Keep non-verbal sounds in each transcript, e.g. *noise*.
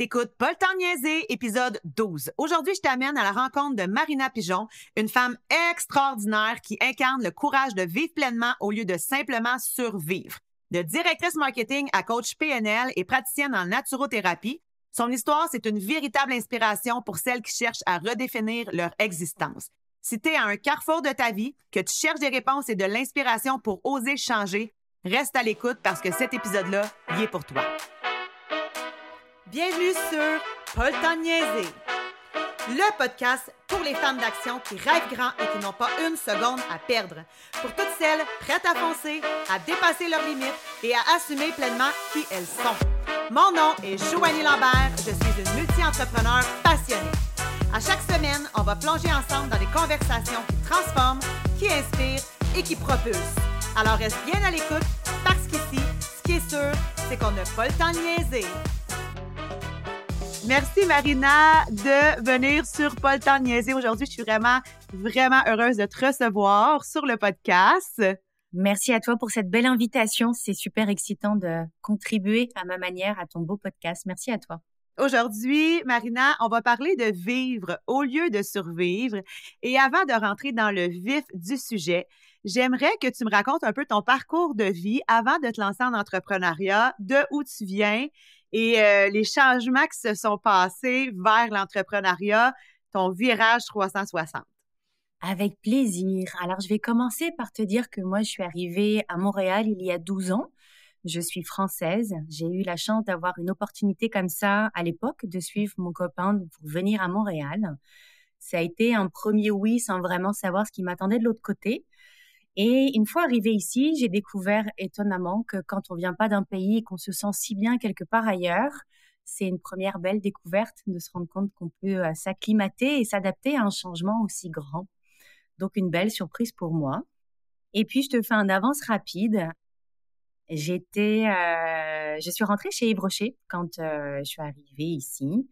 T'écoutes Paul temps épisode 12. Aujourd'hui, je t'amène à la rencontre de Marina Pigeon, une femme extraordinaire qui incarne le courage de vivre pleinement au lieu de simplement survivre. De directrice marketing à coach PNL et praticienne en naturothérapie, son histoire, c'est une véritable inspiration pour celles qui cherchent à redéfinir leur existence. Si tu es à un carrefour de ta vie, que tu cherches des réponses et de l'inspiration pour oser changer, reste à l'écoute parce que cet épisode-là, il est pour toi. Bienvenue sur Paul niaiser, le podcast pour les femmes d'action qui rêvent grand et qui n'ont pas une seconde à perdre. Pour toutes celles prêtes à foncer, à dépasser leurs limites et à assumer pleinement qui elles sont. Mon nom est Joanie Lambert, je suis une multi-entrepreneur passionnée. À chaque semaine, on va plonger ensemble dans des conversations qui transforment, qui inspirent et qui propulsent. Alors reste bien à l'écoute parce qu'ici, ce qui est sûr, c'est qu'on n'a pas le temps de niaiser. Merci Marina de venir sur Pas le temps de niaiser aujourd'hui. Je suis vraiment, vraiment heureuse de te recevoir sur le podcast. Merci à toi pour cette belle invitation. C'est super excitant de contribuer à ma manière à ton beau podcast. Merci à toi. Aujourd'hui, Marina, on va parler de vivre au lieu de survivre. Et avant de rentrer dans le vif du sujet, j'aimerais que tu me racontes un peu ton parcours de vie avant de te lancer en entrepreneuriat, de où tu viens et euh, les changements qui se sont passés vers l'entrepreneuriat, ton virage 360. Avec plaisir. Alors, je vais commencer par te dire que moi, je suis arrivée à Montréal il y a 12 ans. Je suis française. J'ai eu la chance d'avoir une opportunité comme ça à l'époque de suivre mon copain pour venir à Montréal. Ça a été un premier oui sans vraiment savoir ce qui m'attendait de l'autre côté. Et une fois arrivée ici, j'ai découvert étonnamment que quand on vient pas d'un pays et qu'on se sent si bien quelque part ailleurs, c'est une première belle découverte de se rendre compte qu'on peut euh, s'acclimater et s'adapter à un changement aussi grand. Donc une belle surprise pour moi. Et puis je te fais un avance rapide. J'étais, euh, je suis rentrée chez Yves Rocher quand euh, je suis arrivée ici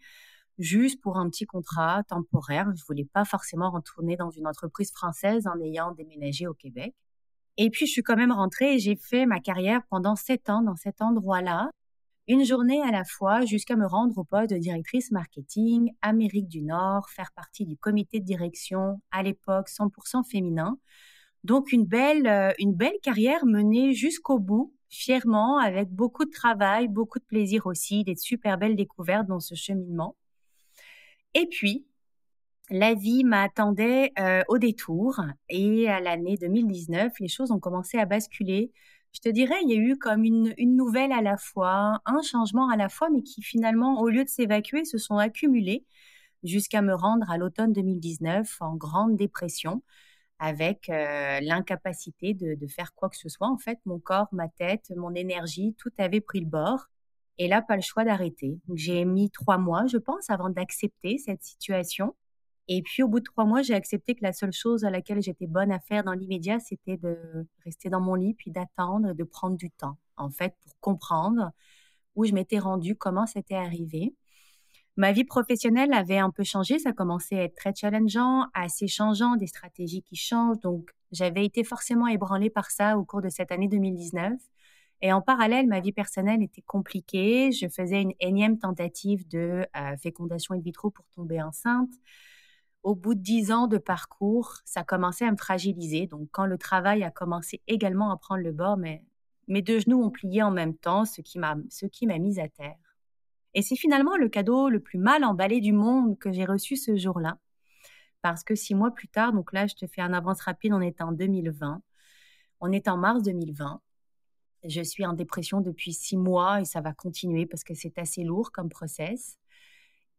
juste pour un petit contrat temporaire. Je voulais pas forcément retourner dans une entreprise française en ayant déménagé au Québec. Et puis, je suis quand même rentrée et j'ai fait ma carrière pendant sept ans dans cet endroit-là, une journée à la fois jusqu'à me rendre au poste de directrice marketing Amérique du Nord, faire partie du comité de direction à l'époque 100% féminin. Donc, une belle, euh, une belle carrière menée jusqu'au bout, fièrement, avec beaucoup de travail, beaucoup de plaisir aussi, des super belles découvertes dans ce cheminement. Et puis, la vie m'attendait euh, au détour et à l'année 2019, les choses ont commencé à basculer. Je te dirais, il y a eu comme une, une nouvelle à la fois, un changement à la fois, mais qui finalement, au lieu de s'évacuer, se sont accumulés jusqu'à me rendre à l'automne 2019 en grande dépression avec euh, l'incapacité de, de, faire quoi que ce soit. En fait, mon corps, ma tête, mon énergie, tout avait pris le bord. Et là, pas le choix d'arrêter. J'ai mis trois mois, je pense, avant d'accepter cette situation. Et puis, au bout de trois mois, j'ai accepté que la seule chose à laquelle j'étais bonne à faire dans l'immédiat, c'était de rester dans mon lit, puis d'attendre, de prendre du temps, en fait, pour comprendre où je m'étais rendue, comment c'était arrivé. Ma vie professionnelle avait un peu changé, ça commençait à être très challengeant, assez changeant, des stratégies qui changent. Donc, j'avais été forcément ébranlée par ça au cours de cette année 2019. Et en parallèle, ma vie personnelle était compliquée. Je faisais une énième tentative de euh, fécondation in vitro pour tomber enceinte. Au bout de dix ans de parcours, ça commençait à me fragiliser. Donc, quand le travail a commencé également à prendre le bord, mes deux genoux ont plié en même temps, ce qui m'a, ce qui m'a mise à terre. Et c'est finalement le cadeau le plus mal emballé du monde que j'ai reçu ce jour-là. Parce que six mois plus tard, donc là, je te fais un avance rapide, on est en 2020. On est en mars 2020. Je suis en dépression depuis six mois et ça va continuer parce que c'est assez lourd comme process.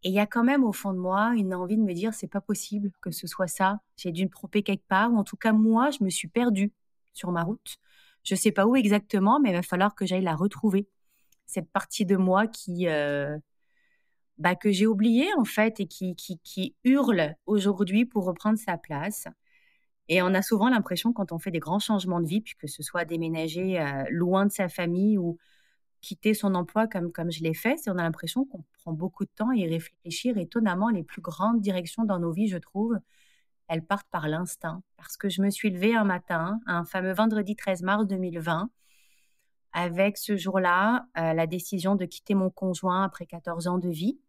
Et il y a quand même au fond de moi une envie de me dire c'est pas possible que ce soit ça. J'ai dû me tromper quelque part ou en tout cas moi je me suis perdue sur ma route. Je sais pas où exactement, mais il va falloir que j'aille la retrouver. Cette partie de moi qui euh, bah, que j'ai oubliée en fait et qui, qui, qui hurle aujourd'hui pour reprendre sa place. Et on a souvent l'impression, quand on fait des grands changements de vie, puis que ce soit déménager euh, loin de sa famille ou quitter son emploi comme, comme je l'ai fait, on a l'impression qu'on prend beaucoup de temps y réfléchir. Étonnamment, les plus grandes directions dans nos vies, je trouve, elles partent par l'instinct. Parce que je me suis levée un matin, un fameux vendredi 13 mars 2020, avec ce jour-là la décision de quitter mon conjoint après 14 ans de vie,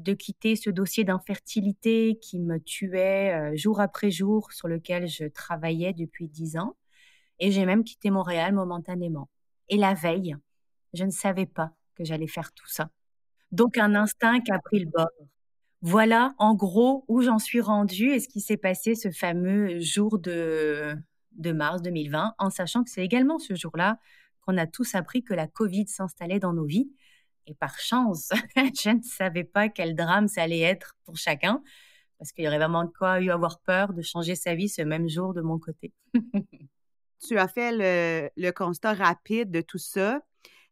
de quitter ce dossier d'infertilité qui me tuait jour après jour, sur lequel je travaillais depuis 10 ans. Et j'ai même quitté Montréal momentanément. Et la veille, je ne savais pas que j'allais faire tout ça. Donc un instinct a pris le bord. Voilà en gros où j'en suis rendue et ce qui s'est passé ce fameux jour de, de mars 2020, en sachant que c'est également ce jour-là qu'on a tous appris que la Covid s'installait dans nos vies. Et par chance, *laughs* je ne savais pas quel drame ça allait être pour chacun, parce qu'il y aurait vraiment de quoi avoir peur de changer sa vie ce même jour de mon côté. *laughs* tu as fait le, le, constat rapide de tout ça.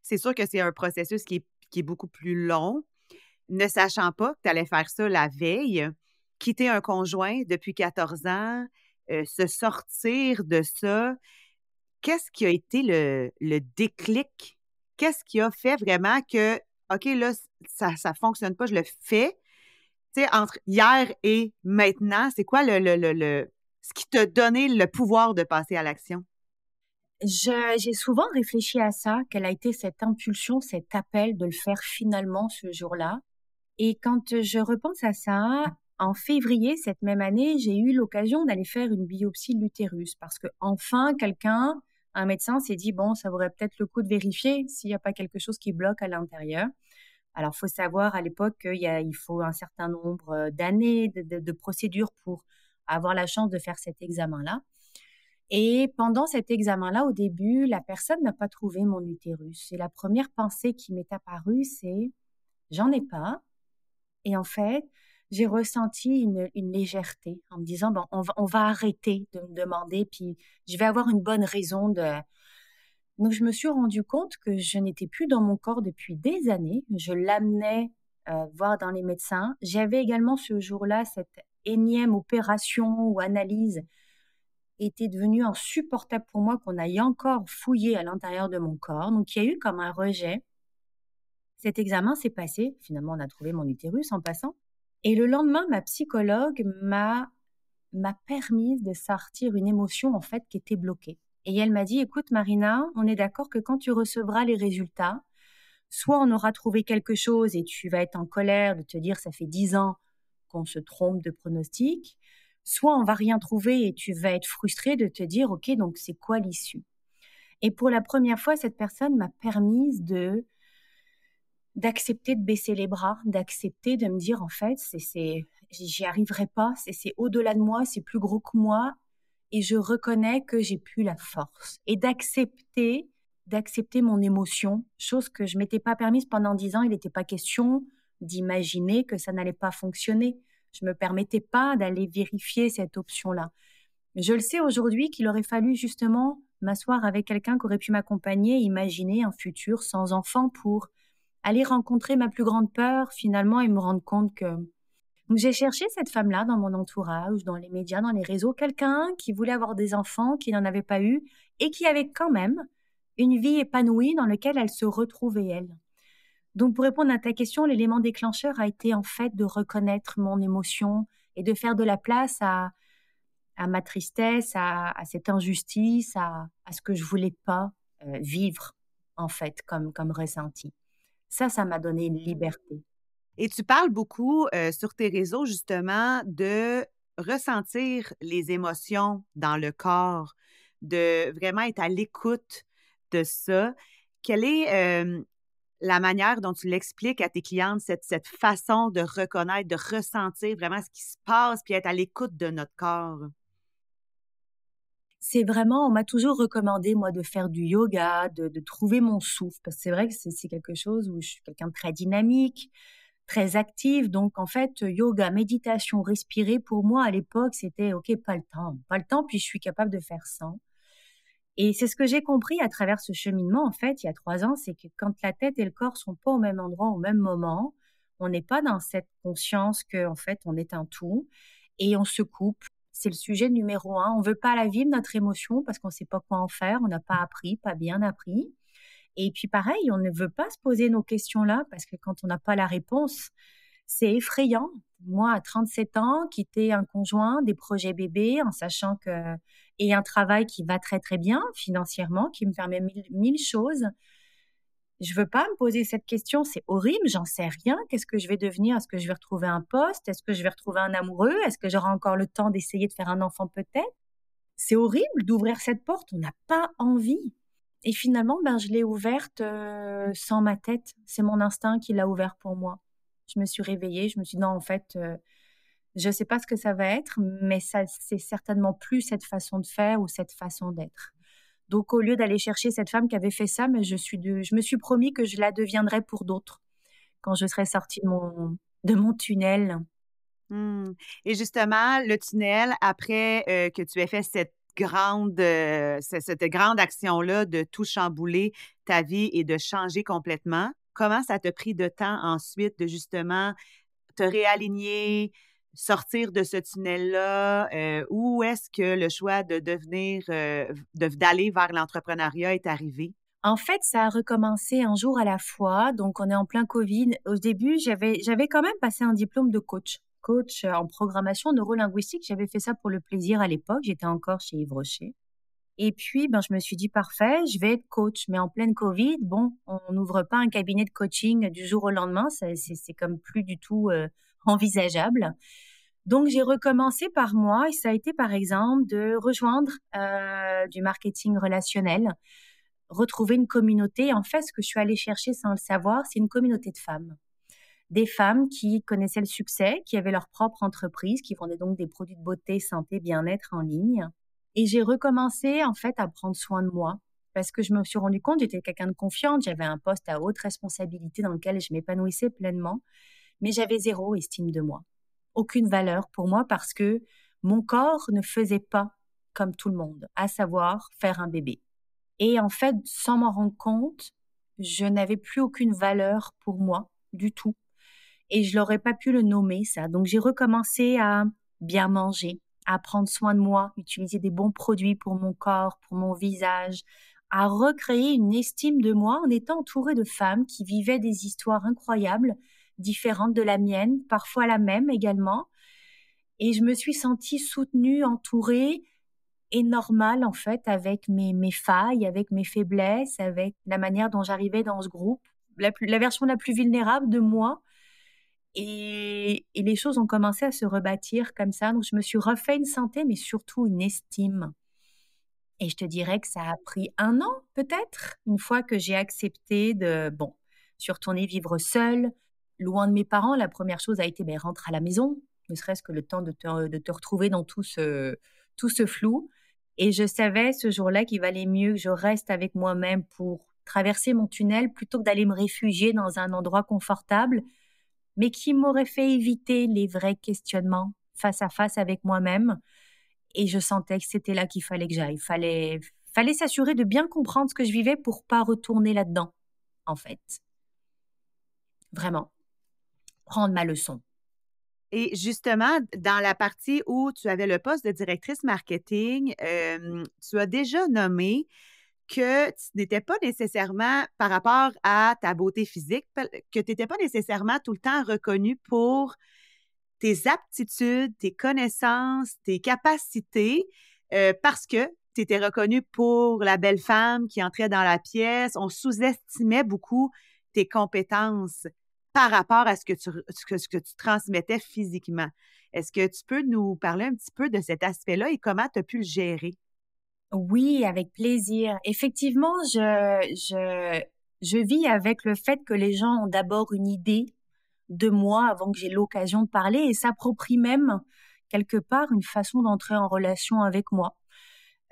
C'est sûr que c'est un processus qui est, qui est beaucoup plus long ne sachant pas que tu allais faire ça la veille, quitter un conjoint depuis 14 ans, euh, se sortir de ça, qu'est-ce qui a été le, déclic? Qu'est-ce qui a fait vraiment que, OK, là, ça ne fonctionne pas, je le fais? Tu sais, entre hier et maintenant, c'est quoi le, le, ce qui t'a donné le pouvoir de passer à l'action? J'ai souvent réfléchi à ça, quelle a été cette impulsion, cet appel de le faire finalement ce jour-là. Et quand je repense à ça, en février cette même année, j'ai eu l'occasion d'aller faire une biopsie de l'utérus parce que enfin quelqu'un, un médecin s'est dit bon, ça vaudrait peut-être le coup de vérifier s'il n'y a pas quelque chose qui bloque à l'intérieur. Alors, faut savoir à l'époque qu'il il faut un certain nombre d'années de, de, procédures pour avoir la chance de faire cet examen-là. Et pendant cet examen-là, au début, la personne n'a pas trouvé mon utérus. Et la première pensée qui m'est apparue, c'est j'en ai pas, et en fait, j'ai ressenti une, légèreté en me disant, bon, on va, on va arrêter de me demander, puis je vais avoir une bonne raison de... Donc, je me suis rendu compte que je n'étais plus dans mon corps depuis des années. Je l'amenais euh, voir dans les médecins. J'avais également ce jour-là cette énième opération ou analyse était devenue insupportable pour moi qu'on aille encore fouiller à l'intérieur de mon corps. Donc, il y a eu comme un rejet. Cet examen s'est passé, finalement on a trouvé mon utérus en passant, et le lendemain ma psychologue m'a m'a permis de sortir une émotion en fait qui était bloquée. Et elle m'a dit écoute Marina, on est d'accord que quand tu recevras les résultats, soit on aura trouvé quelque chose et tu vas être en colère de te dire ça fait dix ans qu'on se trompe de pronostic, soit on va rien trouver et tu vas être frustré de te dire ok donc c'est quoi l'issue? Et pour la première fois cette personne m'a permise de d'accepter de baisser les bras, d'accepter de me dire en fait, c'est, j'y arriverai pas, c'est, au-delà de moi, c'est plus gros que moi, et je reconnais que j'ai plus la force, et d'accepter, d'accepter mon émotion, chose que je m'étais pas permise pendant dix ans. Il n'était pas question d'imaginer que ça n'allait pas fonctionner. Je me permettais pas d'aller vérifier cette option-là. Je le sais aujourd'hui qu'il aurait fallu justement m'asseoir avec quelqu'un qui aurait pu m'accompagner, imaginer un futur sans enfant pour aller rencontrer ma plus grande peur finalement et me rendre compte que j'ai cherché cette femme-là dans mon entourage, dans les médias, dans les réseaux, quelqu'un qui voulait avoir des enfants, qui n'en avait pas eu et qui avait quand même une vie épanouie dans laquelle elle se retrouvait elle. Donc pour répondre à ta question, l'élément déclencheur a été en fait de reconnaître mon émotion et de faire de la place à, ma tristesse, à, cette injustice, à, ce que je voulais pas euh, vivre en fait comme ressenti. Ça, ça m'a donné une liberté. Et tu parles beaucoup sur tes réseaux justement de ressentir les émotions dans le corps, de vraiment être à l'écoute de ça. Quelle est la manière dont tu l'expliques à tes clientes, cette, cette façon de reconnaître, de ressentir vraiment ce qui se passe, puis être à l'écoute de notre corps? C'est vraiment, on m'a toujours recommandé, moi, de faire du yoga, de, trouver mon souffle, parce que c'est vrai que c'est quelque chose où je suis quelqu'un de très dynamique, très actif. Donc, en fait, yoga, méditation, respirer, pour moi, à l'époque, c'était, OK, pas le temps, pas le temps, puis je suis capable de faire ça. Et c'est ce que j'ai compris à travers ce cheminement, en fait, il y a trois ans, c'est que quand la tête et le corps sont pas au même endroit, au même moment, on n'est pas dans cette conscience que, en fait, on est un tout et on se coupe c'est le sujet numéro un. On veut pas la vivre, notre émotion, parce qu'on sait pas quoi en faire, on n'a pas appris, pas bien appris. Et puis pareil, on ne veut pas se poser nos questions-là, parce que quand on n'a pas la réponse, c'est effrayant. Moi, à 37 ans, quitter un conjoint, des projets bébés, en sachant que et un travail qui va très très bien financièrement, qui me permet mille, choses. Je veux pas me poser cette question, c'est horrible, j'en sais rien. Qu'est-ce que je vais devenir? Est-ce que je vais retrouver un poste? Est-ce que je vais retrouver un amoureux? Est-ce que j'aurai encore le temps d'essayer de faire un enfant peut-être? C'est horrible d'ouvrir cette porte, on n'a pas envie. Et finalement, ben, je l'ai ouverte euh, sans ma tête. C'est mon instinct qui l'a ouvert pour moi. Je me suis réveillée, je me suis dit non, en fait, euh, je ne sais pas ce que ça va être, mais ça, c'est certainement plus cette façon de faire ou cette façon d'être. Donc, au lieu d'aller chercher cette femme qui avait fait ça, mais je, me suis promis que je la deviendrais pour d'autres quand je serai sortie de mon, de mon tunnel. Mmh. Et justement, le tunnel, après euh, que tu aies fait cette grande, euh, cette grande action-là de tout chambouler ta vie et de changer complètement, comment ça t'a pris de temps ensuite de justement te réaligner, sortir de ce tunnel-là? Euh, où est-ce que le choix de devenir, euh, d'aller vers l'entrepreneuriat est arrivé? En fait, ça a recommencé un jour à la fois. Donc, on est en plein Covid. Au début, j'avais, quand même passé un diplôme de coach. Coach en programmation neurolinguistique. J'avais fait ça pour le plaisir à l'époque. J'étais encore chez Yves Rocher. Et puis, ben, je me suis dit, parfait, je vais être coach. Mais en pleine Covid, bon, on n'ouvre pas un cabinet de coaching du jour au lendemain. C'est, c'est comme plus du tout euh, envisageable. Donc, j'ai recommencé par moi et ça a été, par exemple, de rejoindre euh, du marketing relationnel, retrouver une communauté. En fait, ce que je suis allée chercher sans le savoir, c'est une communauté de femmes. Des femmes qui connaissaient le succès, qui avaient leur propre entreprise, qui vendaient donc des produits de beauté, santé, bien-être en ligne et j'ai recommencé en fait à prendre soin de moi parce que je me suis rendu compte, j'étais quelqu'un de confiante, j'avais un poste à haute responsabilité dans lequel je m'épanouissais pleinement, mais j'avais zéro estime de moi, aucune valeur pour moi parce que mon corps ne faisait pas comme tout le monde, à savoir faire un bébé. Et en fait, sans m'en rendre compte, je n'avais plus aucune valeur pour moi du tout. Et je n'aurais pas pu le nommer ça. Donc j'ai recommencé à bien manger, à prendre soin de moi, utiliser des bons produits pour mon corps, pour mon visage, à recréer une estime de moi en étant entourée de femmes qui vivaient des histoires incroyables, différentes de la mienne, parfois la même également. Et je me suis sentie soutenue, entourée et normale en fait avec mes, failles, avec mes faiblesses, avec la manière dont j'arrivais dans ce groupe, la, version la plus vulnérable de moi et, les choses ont commencé à se rebâtir comme ça. Donc, je me suis refait une santé, mais surtout une estime. Et je te dirais que ça a pris un an, peut-être, une fois que j'ai accepté de, bon, suis retournée vivre seule, loin de mes parents. La première chose a été, ben, rentre à la maison, ne serait-ce que le temps de te, retrouver dans tout ce, tout ce flou. Et je savais ce jour-là qu'il valait mieux que je reste avec moi-même pour traverser mon tunnel plutôt que d'aller me réfugier dans un endroit confortable mais qui m'aurait fait éviter les vrais questionnements face à face avec moi-même. Et je sentais que c'était là qu'il fallait que j'aille. Fallait, fallait s'assurer de bien comprendre ce que je vivais pour pas retourner là-dedans, en fait. Vraiment. Prendre ma leçon. Et justement, dans la partie où tu avais le poste de directrice marketing, euh, tu as déjà nommé que tu n'étais pas nécessairement, par rapport à ta beauté physique, que tu n'étais pas nécessairement tout le temps reconnue pour tes aptitudes, tes connaissances, tes capacités, euh, parce que tu étais reconnue pour la belle femme qui entrait dans la pièce. On sous-estimait beaucoup tes compétences par rapport à ce que tu, transmettais physiquement. Est-ce que tu peux nous parler un petit peu de cet aspect-là et comment tu as pu le gérer? Oui, avec plaisir. Effectivement, je, vis avec le fait que les gens ont d'abord une idée de moi avant que j'ai l'occasion de parler et s'approprient même quelque part une façon d'entrer en relation avec moi.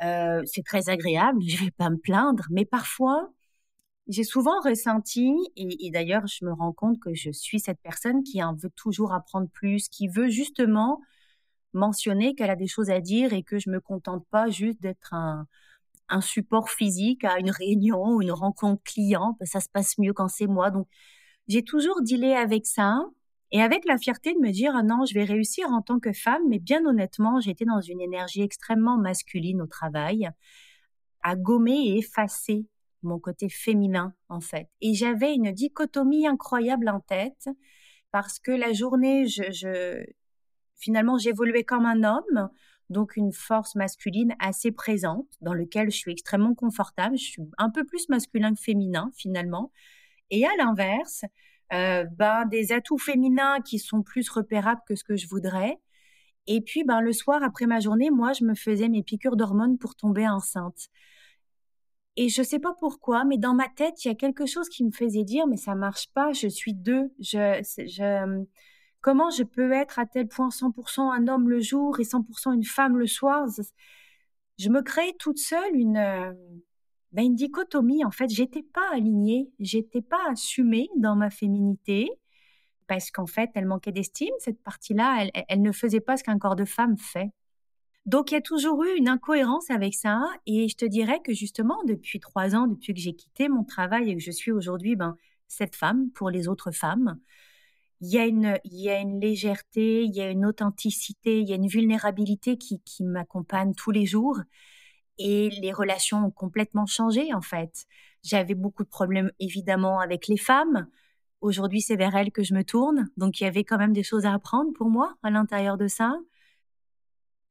Euh, c'est très agréable, je vais pas me plaindre, mais parfois, j'ai souvent ressenti, et, d'ailleurs je me rends compte que je suis cette personne qui en veut toujours apprendre plus, qui veut justement mentionner qu'elle a des choses à dire et que je me contente pas juste d'être un, support physique à une réunion ou une rencontre client. Ça se passe mieux quand c'est moi. Donc, j'ai toujours dealé avec ça et avec la fierté de me dire, ah non, je vais réussir en tant que femme. Mais bien honnêtement, j'étais dans une énergie extrêmement masculine au travail, à gommer et effacer mon côté féminin, en fait. Et j'avais une dichotomie incroyable en tête parce que la journée, je, finalement, j'évoluais comme un homme, donc une force masculine assez présente, dans lequel je suis extrêmement confortable. Je suis un peu plus masculin que féminin, finalement. Et à l'inverse, euh, ben, des atouts féminins qui sont plus repérables que ce que je voudrais. Et puis, ben, le soir, après ma journée, moi, je me faisais mes piqûres d'hormones pour tomber enceinte. Et je sais pas pourquoi, mais dans ma tête, il y a quelque chose qui me faisait dire, mais ça marche pas, je suis deux. Je, je, comment je peux être à tel point 100% un homme le jour et 100% une femme le soir? Je me créais toute seule une, ben une dichotomie. En fait, j'étais pas alignée, j'étais pas assumée dans ma féminité parce qu'en fait, elle manquait d'estime. Cette partie-là, elle ne faisait pas ce qu'un corps de femme fait. Donc, il y a toujours eu une incohérence avec ça. Et je te dirais que justement, depuis trois ans, depuis que j'ai quitté mon travail et que je suis aujourd'hui ben, cette femme pour les autres femmes, il y, a une, légèreté, il y a une authenticité, il y a une vulnérabilité qui, qui m'accompagne tous les jours. Et les relations ont complètement changé, en fait. J'avais beaucoup de problèmes, évidemment, avec les femmes. Aujourd'hui, c'est vers elles que je me tourne. Donc, il y avait quand même des choses à apprendre pour moi à l'intérieur de ça.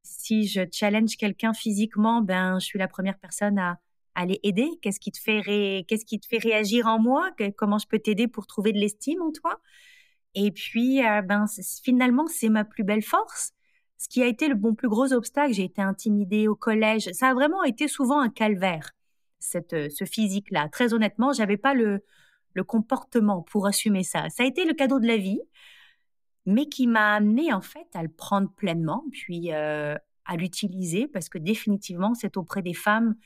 Si je challenge quelqu'un physiquement, ben, je suis la première personne à, aller aider. Qu'est-ce qui te fait réagir en moi? Comment je peux t'aider pour trouver de l'estime en toi? Et puis, euh, ben, finalement, c'est ma plus belle force. Ce qui a été le bon plus gros obstacle, j'ai été intimidée au collège. Ça a vraiment été souvent un calvaire, euh, ce physique-là. Très honnêtement, j'avais pas le comportement pour assumer ça. Ça a été le cadeau de la vie, mais qui m'a amené en fait à le prendre pleinement, puis euh, à l'utiliser, parce que définitivement, c'est auprès des femmes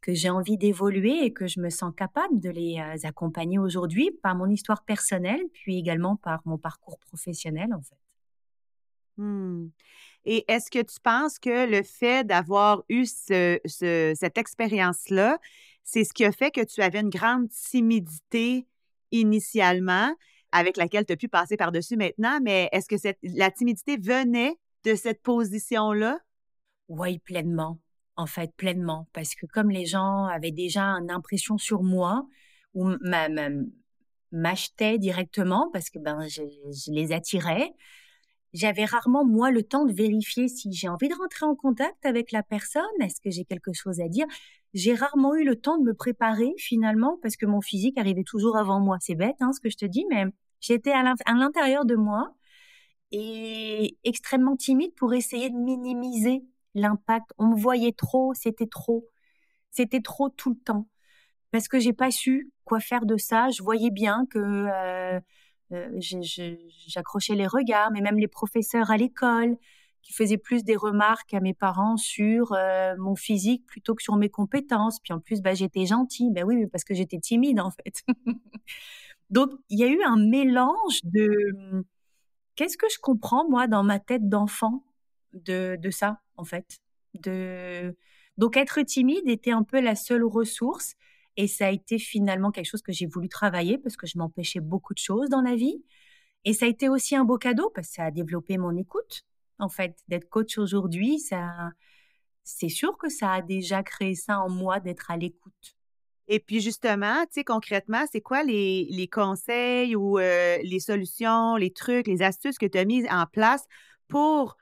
que j'ai envie d'évoluer et que je me sens capable de les euh, accompagner aujourd'hui par mon histoire personnelle, puis également par mon parcours professionnel, en fait. Mmh. Et est-ce que tu penses que le fait d'avoir eu ce, cette expérience-là, c'est ce qui a fait que tu avais une grande timidité initialement, avec laquelle tu as pu passer par-dessus maintenant, mais est-ce que la timidité venait de cette position-là? Oui, pleinement en fait, pleinement. Parce que comme les gens avaient déjà une impression sur moi, ou m'achetaient directement, parce que ben, je, les attirais, j'avais rarement, moi, le temps de vérifier si j'ai envie de rentrer en contact avec la personne, est-ce que j'ai quelque chose à dire? J'ai rarement eu le temps de me préparer, finalement, parce que mon physique arrivait toujours avant moi. C'est bête, hein, ce que je te dis, mais j'étais à l'intérieur de moi et extrêmement timide pour essayer de minimiser l'impact. On me voyait trop, c'était trop. C'était trop tout le temps. Parce que j'ai pas su quoi faire de ça. Je voyais bien que euh, j'accrochais les regards, mais même les professeurs à l'école qui faisaient plus des remarques à mes parents sur euh, mon physique plutôt que sur mes compétences. Puis en plus, bah, j'étais gentille. Ben oui, parce que j'étais timide en fait. *laughs* Donc il y a eu un mélange de qu'est-ce que je comprends moi dans ma tête d'enfant de, de ça en fait? De... Donc être timide était un peu la seule ressource et ça a été finalement quelque chose que j'ai voulu travailler parce que je m'empêchais beaucoup de choses dans la vie. Et ça a été aussi un beau cadeau parce que ça a développé mon écoute. En fait, d'être coach aujourd'hui, ça, c'est sûr que ça a déjà créé ça en moi d'être à l'écoute. Et puis justement, tu sais, concrètement, c'est quoi les, conseils ou euh, les solutions, les trucs, les astuces que tu as mises en place pour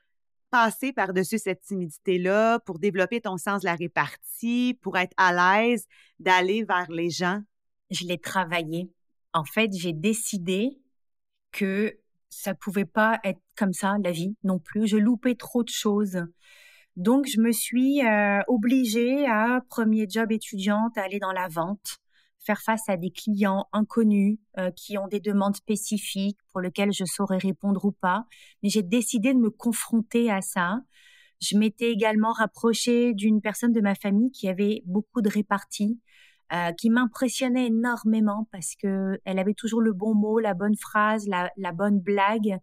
passer par-dessus cette timidité-là, pour développer ton sens de la répartie, pour être à l'aise d'aller vers les gens? Je l'ai travaillé. En fait, j'ai décidé que ça pouvait pas être comme ça, la vie non plus. Je loupais trop de choses. Donc, je me suis euh, obligée à premier job étudiante à aller dans la vente faire face à des clients inconnus euh, qui ont des demandes spécifiques pour lesquelles je saurais répondre ou pas. Mais j'ai décidé de me confronter à ça. Je m'étais également rapprochée d'une personne de ma famille qui avait beaucoup de réparties, euh, qui m'impressionnait énormément parce que elle avait toujours le bon mot, la bonne phrase, la, la bonne blague.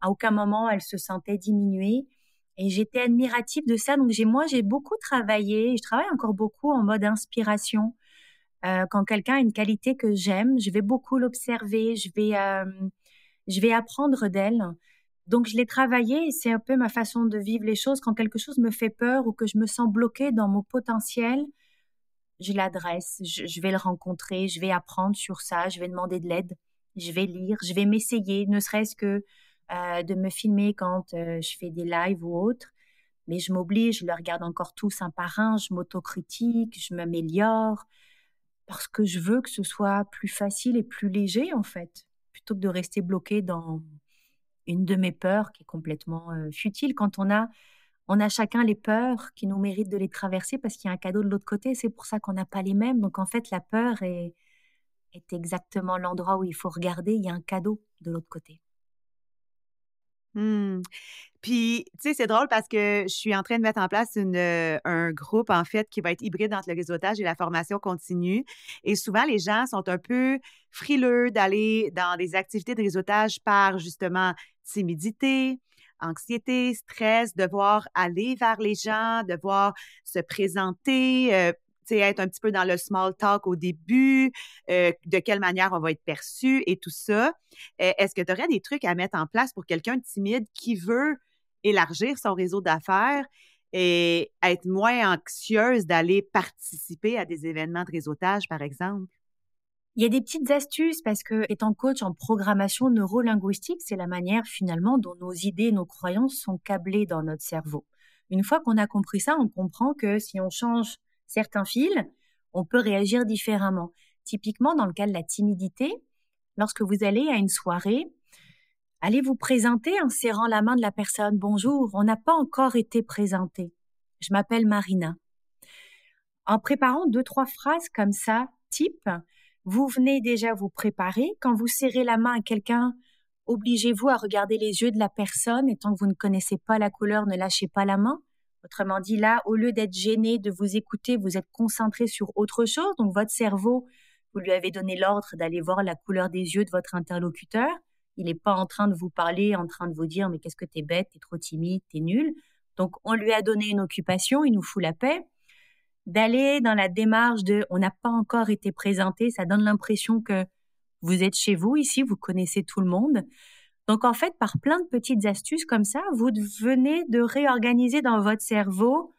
À aucun moment elle se sentait diminuée. Et j'étais admirative de ça. Donc j'ai moi j'ai beaucoup travaillé. Je travaille encore beaucoup en mode inspiration. Euh, quand quelqu'un a une qualité que j'aime, je vais beaucoup l'observer, je vais, euh, je vais apprendre d'elle. Donc, je l'ai travaillé et c'est un peu ma façon de vivre les choses. Quand quelque chose me fait peur ou que je me sens bloquée dans mon potentiel, je l'adresse, je, vais le rencontrer, je vais apprendre sur ça, je vais demander de l'aide. je vais lire, je vais m'essayer, ne serait-ce que euh, de me filmer quand je fais des lives ou autres. Mais je m'oblige, je le regarde encore tous un par un, je m'autocritique, je m'améliore, parce que je veux que ce soit plus facile et plus léger, en fait, plutôt que de rester bloqué dans une de mes peurs qui est complètement euh, futile. Quand on a, on a chacun les peurs qui nous méritent de les traverser parce qu'il y a un cadeau de l'autre côté, c'est pour ça qu'on n'a pas les mêmes. Donc en fait, la peur est, est exactement l'endroit où il faut regarder, il y a un cadeau de l'autre côté. Mmh. Puis, tu sais, c'est drôle parce que je suis en train de mettre en place une, un groupe, en fait, qui va être hybride entre le réseautage et la formation continue. Et souvent, les gens sont un peu frileux d'aller dans des activités de réseautage par, justement, timidité, anxiété, stress, devoir aller vers les gens, devoir se présenter, être un petit peu dans le small talk au début, euh, de quelle manière on va être perçu et tout ça. Euh, est-ce que tu aurais des trucs à mettre en place pour quelqu'un de timide qui veut élargir son réseau d'affaires et être moins anxieuse d'aller participer à des événements de réseautage, par exemple? Il y a des petites astuces parce que, étant coach en programmation neurolinguistique, c'est la manière finalement dont nos idées, nos croyances sont câblées dans notre cerveau. Une fois qu'on a compris ça, on comprend que si on change certains fils, on peut réagir différemment. Typiquement, dans le cas de la timidité, lorsque vous allez à une soirée, allez vous présenter en serrant la main de la personne. Bonjour, on n'a pas encore été présenté. Je m'appelle Marina. En préparant deux, trois phrases comme ça, type, vous venez déjà vous préparer. Quand vous serrez la main à quelqu'un, obligez-vous à regarder les yeux de la personne et tant que vous ne connaissez pas la couleur, ne lâchez pas la main. Autrement dit, là, au lieu d'être gêné de vous écouter, vous êtes concentré sur autre chose. Donc, votre cerveau, vous lui avez donné l'ordre d'aller voir la couleur des yeux de votre interlocuteur. Il n'est pas en train de vous parler, en train de vous dire, mais qu'est-ce que t'es bête, t'es trop timide, t'es nul. Donc, on lui a donné une occupation, il nous fout la paix. D'aller dans la démarche de, on n'a pas encore été présenté, ça donne l'impression que vous êtes chez vous ici, vous connaissez tout le monde. Donc en fait, par plein de petites astuces comme ça, vous venez de réorganiser dans votre cerveau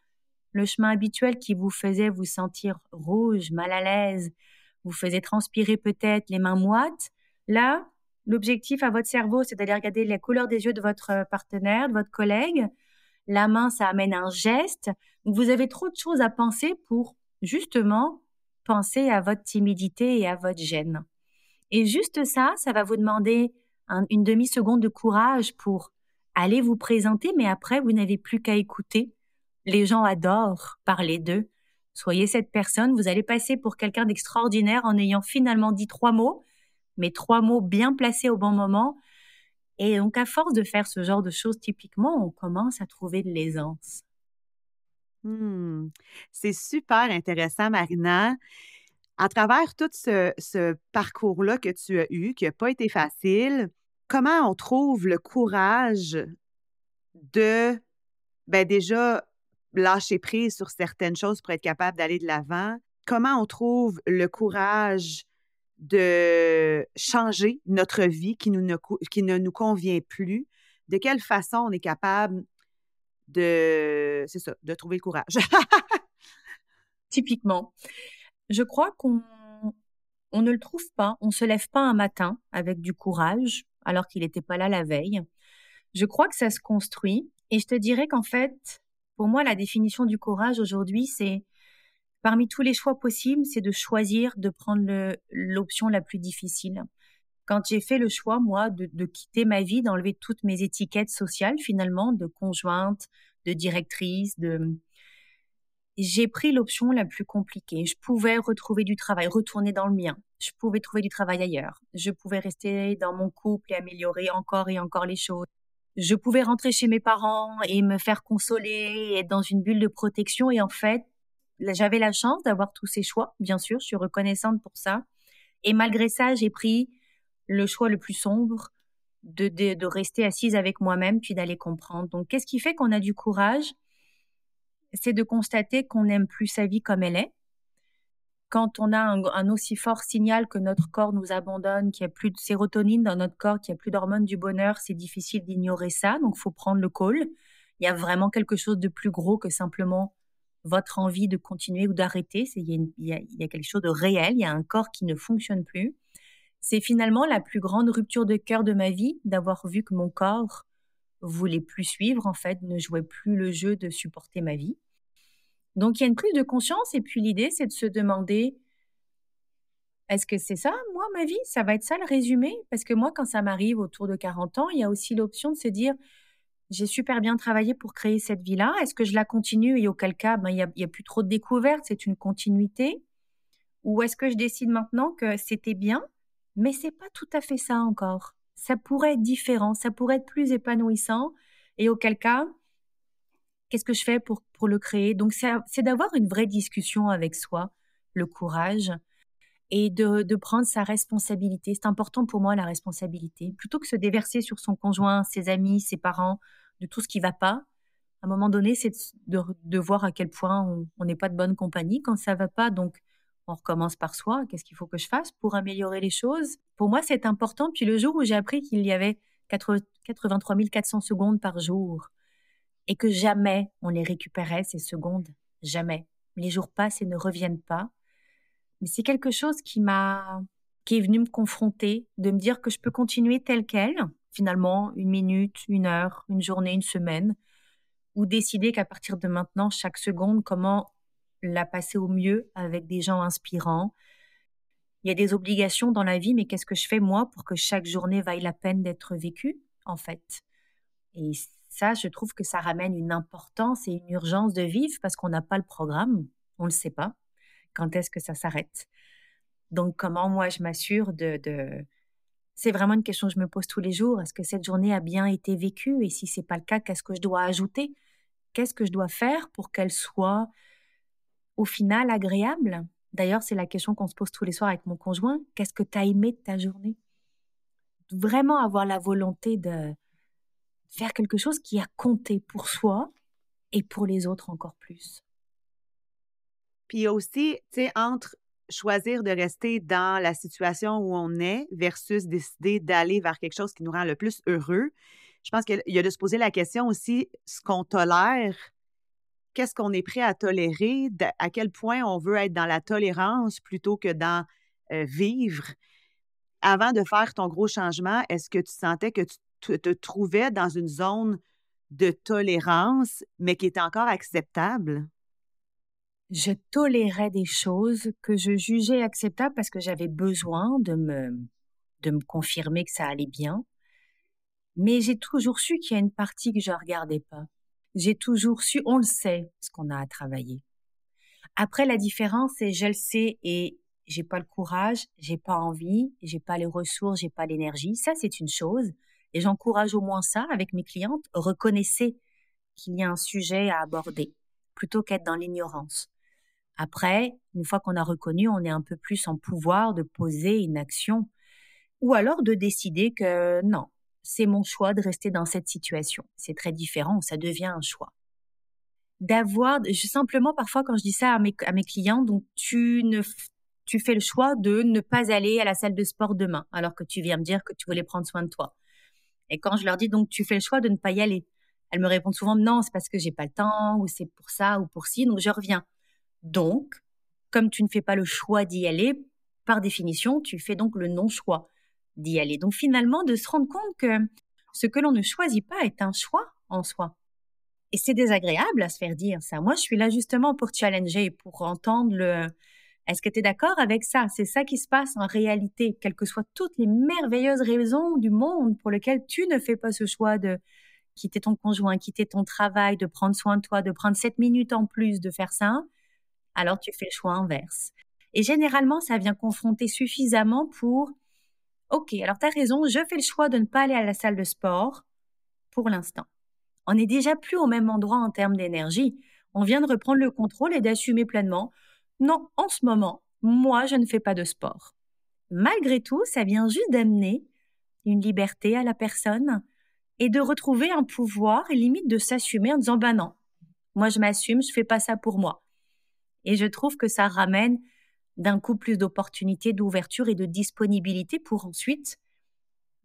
le chemin habituel qui vous faisait vous sentir rouge, mal à l'aise, vous faisait transpirer peut-être les mains moites. Là, l'objectif à votre cerveau, c'est d'aller regarder la couleur des yeux de votre partenaire, de votre collègue. La main, ça amène un geste. vous avez trop de choses à penser pour justement penser à votre timidité et à votre gêne. Et juste ça, ça va vous demander une demi-seconde de courage pour aller vous présenter, mais après, vous n'avez plus qu'à écouter. Les gens adorent parler d'eux. Soyez cette personne, vous allez passer pour quelqu'un d'extraordinaire en ayant finalement dit trois mots, mais trois mots bien placés au bon moment. Et donc, à force de faire ce genre de choses, typiquement, on commence à trouver de l'aisance. Hmm. C'est super intéressant, Marina. À travers tout ce, ce parcours-là que tu as eu, qui n'a pas été facile, comment on trouve le courage de, ben déjà, lâcher prise sur certaines choses pour être capable d'aller de l'avant? Comment on trouve le courage de changer notre vie qui, nous ne, qui ne nous convient plus? De quelle façon on est capable de, ça, de trouver le courage? *laughs* Typiquement, je crois qu'on on ne le trouve pas, on se lève pas un matin avec du courage alors qu'il n'était pas là la veille. Je crois que ça se construit et je te dirais qu'en fait, pour moi, la définition du courage aujourd'hui, c'est parmi tous les choix possibles, c'est de choisir de prendre l'option la plus difficile. Quand j'ai fait le choix, moi, de, de quitter ma vie, d'enlever toutes mes étiquettes sociales, finalement, de conjointe, de directrice, de, j'ai pris l'option la plus compliquée. Je pouvais retrouver du travail, retourner dans le mien. Je pouvais trouver du travail ailleurs. Je pouvais rester dans mon couple et améliorer encore et encore les choses. Je pouvais rentrer chez mes parents et me faire consoler, être dans une bulle de protection. Et en fait, j'avais la chance d'avoir tous ces choix. Bien sûr, je suis reconnaissante pour ça. Et malgré ça, j'ai pris le choix le plus sombre de, de, de rester assise avec moi-même puis d'aller comprendre. Donc, qu'est-ce qui fait qu'on a du courage? C'est de constater qu'on n'aime plus sa vie comme elle est. Quand on a un, aussi fort signal que notre corps nous abandonne, qu'il n'y a plus de sérotonine dans notre corps, qu'il n'y a plus d'hormones du bonheur, c'est difficile d'ignorer ça. Donc, faut prendre le call. Il y a vraiment quelque chose de plus gros que simplement votre envie de continuer ou d'arrêter. Il, il, y a quelque chose de réel. Il y a un corps qui ne fonctionne plus. C'est finalement la plus grande rupture de cœur de ma vie d'avoir vu que mon corps voulait plus suivre, en fait, ne jouait plus le jeu de supporter ma vie. Donc il y a une prise de conscience et puis l'idée c'est de se demander est-ce que c'est ça, moi, ma vie? Ça va être ça le résumé? Parce que moi, quand ça m'arrive autour de 40 ans, il y a aussi l'option de se dire j'ai super bien travaillé pour créer cette vie-là. Est-ce que je la continue? Et auquel cas, ben, il n'y a, a, plus trop de découvertes, c'est une continuité Ou est-ce que je décide maintenant que c'était bien, mais c'est pas tout à fait ça encore? Ça pourrait être différent, ça pourrait être plus épanouissant. Et auquel cas, qu'est-ce que je fais pour, pour le créer? Donc, c'est d'avoir une vraie discussion avec soi, le courage, et de, de prendre sa responsabilité. C'est important pour moi, la responsabilité. Plutôt que se déverser sur son conjoint, ses amis, ses parents, de tout ce qui va pas, à un moment donné, c'est de, de, voir à quel point on n'est pas de bonne compagnie quand ça va pas. Donc, on recommence par soi. Qu'est-ce qu'il faut que je fasse pour améliorer les choses? Pour moi, c'est important. Puis le jour où j'ai appris qu'il y avait 83 400 secondes par jour et que jamais on les récupérait, ces secondes, jamais. Les jours passent et ne reviennent pas. Mais c'est quelque chose qui m'a, qui est venu me confronter, de me dire que je peux continuer tel quel, finalement, une minute, une heure, une journée, une semaine, ou décider qu'à partir de maintenant, chaque seconde, comment la passer au mieux avec des gens inspirants. Il y a des obligations dans la vie, mais qu'est-ce que je fais moi pour que chaque journée vaille la peine d'être vécue, en fait? Et ça, je trouve que ça ramène une importance et une urgence de vivre parce qu'on n'a pas le programme, on ne le sait pas. Quand est-ce que ça s'arrête? Donc, comment moi je m'assure de, de... C'est vraiment une question que je me pose tous les jours. Est-ce que cette journée a bien été vécue? Et si c'est pas le cas, qu'est-ce que je dois ajouter? Qu'est-ce que je dois faire pour qu'elle soit au final agréable? D'ailleurs, c'est la question qu'on se pose tous les soirs avec mon conjoint. Qu'est-ce que tu as aimé de ta journée? Vraiment avoir la volonté de faire quelque chose qui a compté pour soi et pour les autres encore plus. Puis aussi, tu sais, entre choisir de rester dans la situation où on est versus décider d'aller vers quelque chose qui nous rend le plus heureux, je pense qu'il y a de se poser la question aussi, ce qu'on tolère qu'est-ce qu'on est prêt à tolérer, à quel point on veut être dans la tolérance plutôt que dans vivre. Avant de faire ton gros changement, est-ce que tu sentais que tu te trouvais dans une zone de tolérance, mais qui était encore acceptable? Je tolérais des choses que je jugeais acceptables parce que j'avais besoin de me, de me confirmer que ça allait bien. Mais j'ai toujours su qu'il y a une partie que je ne regardais pas j'ai toujours su, on le sait, ce qu'on a à travailler. Après, la différence, c'est je le sais et j'ai pas le courage, j'ai pas envie, j'ai pas les ressources, j'ai pas l'énergie. Ça, c'est une chose. Et j'encourage au moins ça avec mes clientes. Reconnaissez qu'il y a un sujet à aborder plutôt qu'être dans l'ignorance. Après, une fois qu'on a reconnu, on est un peu plus en pouvoir de poser une action ou alors de décider que non, c'est mon choix de rester dans cette situation. C'est très différent, ça devient un choix. D'avoir, simplement parfois quand je dis ça à mes, clients, donc tu ne, tu fais le choix de ne pas aller à la salle de sport demain, alors que tu viens me dire que tu voulais prendre soin de toi. Et quand je leur dis donc tu fais le choix de ne pas y aller, elles me répondent souvent non, c'est parce que j'ai pas le temps, ou c'est pour ça, ou pour ci, donc je reviens. Donc, comme tu ne fais pas le choix d'y aller, par définition, tu fais donc le non-choix d'y aller. Donc finalement, de se rendre compte que ce que l'on ne choisit pas est un choix en soi. Et c'est désagréable à se faire dire ça. Moi, je suis là justement pour challenger, pour entendre le est-ce que tu es d'accord avec ça? C'est ça qui se passe en réalité, quelles que soient toutes les merveilleuses raisons du monde pour lesquelles tu ne fais pas ce choix de quitter ton conjoint, quitter ton travail, de prendre soin de toi, de prendre sept minutes en plus de faire ça, alors tu fais le choix inverse. Et généralement, ça vient confronter suffisamment pour Ok, alors tu as raison, je fais le choix de ne pas aller à la salle de sport pour l'instant. On n'est déjà plus au même endroit en termes d'énergie. On vient de reprendre le contrôle et d'assumer pleinement. Non, en ce moment, moi, je ne fais pas de sport. Malgré tout, ça vient juste d'amener une liberté à la personne et de retrouver un pouvoir et limite de s'assumer en disant bah non, moi je m'assume, je fais pas ça pour moi. Et je trouve que ça ramène d'un coup plus d'opportunités, d'ouverture et de disponibilité pour ensuite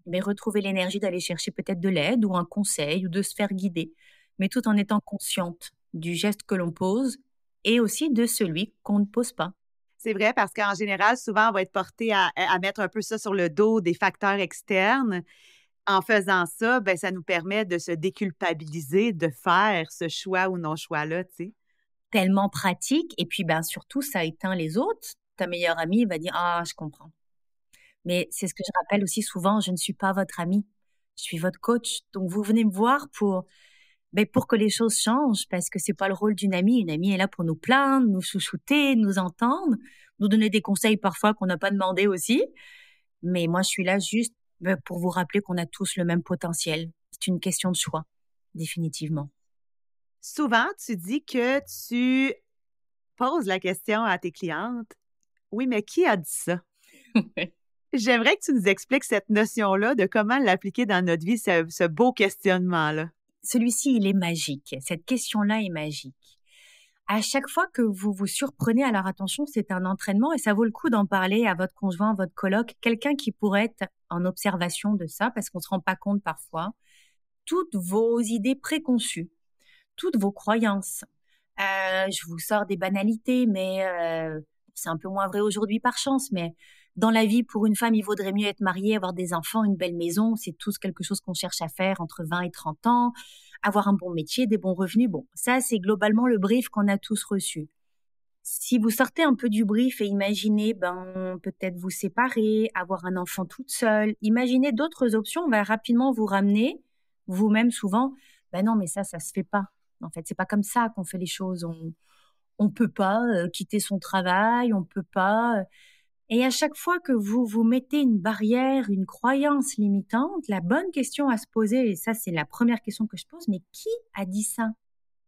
mais retrouver l'énergie d'aller chercher peut-être de l'aide ou un conseil ou de se faire guider, mais tout en étant consciente du geste que l'on pose et aussi de celui qu'on ne pose pas. C'est vrai parce qu'en général, souvent, on va être porté à, mettre un peu ça sur le dos des facteurs externes. En faisant ça, ben, ça nous permet de se déculpabiliser, de faire ce choix ou non-choix-là, tu sais. Tellement pratique. Et puis, ben, surtout, ça éteint les autres. Ta meilleure amie va dire Ah, je comprends. Mais c'est ce que je rappelle aussi souvent je ne suis pas votre amie, je suis votre coach. Donc, vous venez me voir pour ben, pour que les choses changent, parce que c'est pas le rôle d'une amie. Une amie est là pour nous plaindre, nous chouchouter, nous entendre, nous donner des conseils parfois qu'on n'a pas demandé aussi. Mais moi, je suis là juste ben, pour vous rappeler qu'on a tous le même potentiel. C'est une question de choix, définitivement. Souvent, tu dis que tu poses la question à tes clientes. Oui, mais qui a dit ça? J'aimerais que tu nous expliques cette notion-là de comment l'appliquer dans notre vie, ce beau questionnement-là celui-ci, il est magique. Cette question-là est magique. À chaque fois que vous vous surprenez, alors attention, c'est un entraînement et ça vaut le coup d'en parler à votre conjoint, votre coloc, quelqu'un qui pourrait être en observation de ça parce qu'on se rend pas compte parfois. Toutes vos idées préconçues, toutes vos croyances. Euh, je vous sors des banalités, mais euh, c'est un peu moins vrai aujourd'hui par chance, mais dans la vie, pour une femme, il vaudrait mieux être mariée, avoir des enfants, une belle maison. C'est tous quelque chose qu'on cherche à faire entre 20 et 30 ans. Avoir un bon métier, des bons revenus. Bon, ça, c'est globalement le brief qu'on a tous reçu. Si vous sortez un peu du brief et imaginez, ben, peut-être vous séparer, avoir un enfant toute seule, imaginez d'autres options, on va rapidement vous ramener, vous-même souvent, ben non, mais ça, ça se fait pas. En fait, c'est pas comme ça qu'on fait les choses. On, on peut pas euh, quitter son travail, on peut pas. Euh, et à chaque fois que vous vous mettez une barrière, une croyance limitante, la bonne question à se poser, et ça c'est la première question que je pose, mais qui a dit ça?